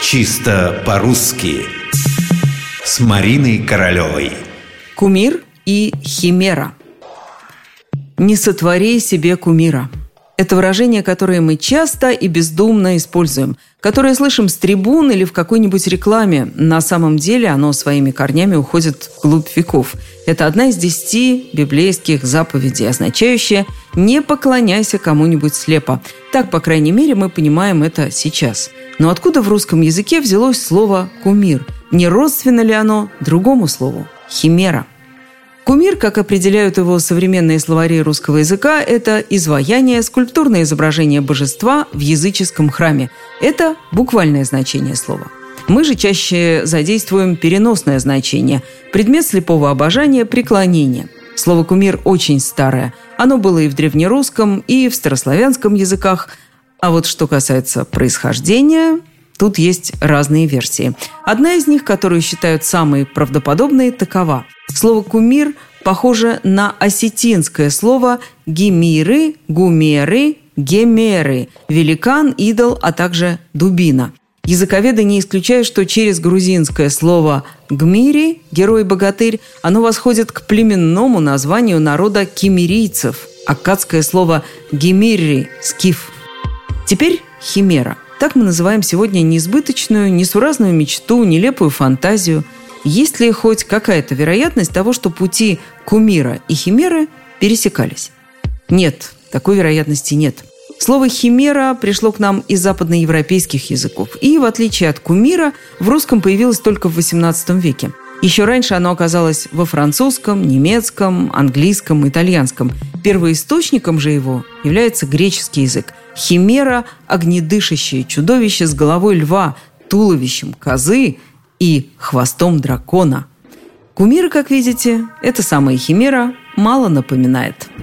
Чисто по-русски С Мариной Королевой Кумир и химера Не сотвори себе кумира – это выражение, которое мы часто и бездумно используем, которое слышим с трибун или в какой-нибудь рекламе. На самом деле оно своими корнями уходит вглубь веков. Это одна из десяти библейских заповедей, означающая «не поклоняйся кому-нибудь слепо». Так, по крайней мере, мы понимаем это сейчас. Но откуда в русском языке взялось слово «кумир»? Не родственно ли оно другому слову – «химера»? Кумир, как определяют его современные словари русского языка, это изваяние, скульптурное изображение божества в языческом храме. Это буквальное значение слова. Мы же чаще задействуем переносное значение – предмет слепого обожания – преклонение. Слово «кумир» очень старое. Оно было и в древнерусском, и в старославянском языках. А вот что касается происхождения, тут есть разные версии. Одна из них, которую считают самой правдоподобной, такова – Слово «кумир» похоже на осетинское слово «гемиры», «гумеры», «гемеры» – великан, идол, а также дубина. Языковеды не исключают, что через грузинское слово «гмири» – герой-богатырь, оно восходит к племенному названию народа кимирийцев, аккадское слово «гемирри» – «скиф». Теперь химера. Так мы называем сегодня несбыточную, несуразную мечту, нелепую фантазию – есть ли хоть какая-то вероятность того, что пути кумира и химеры пересекались? Нет, такой вероятности нет. Слово «химера» пришло к нам из западноевропейских языков, и, в отличие от кумира, в русском появилось только в XVIII веке. Еще раньше оно оказалось во французском, немецком, английском, итальянском. Первоисточником же его является греческий язык. Химера – огнедышащее чудовище с головой льва, туловищем козы и хвостом дракона. Кумир, как видите, эта самая химера мало напоминает –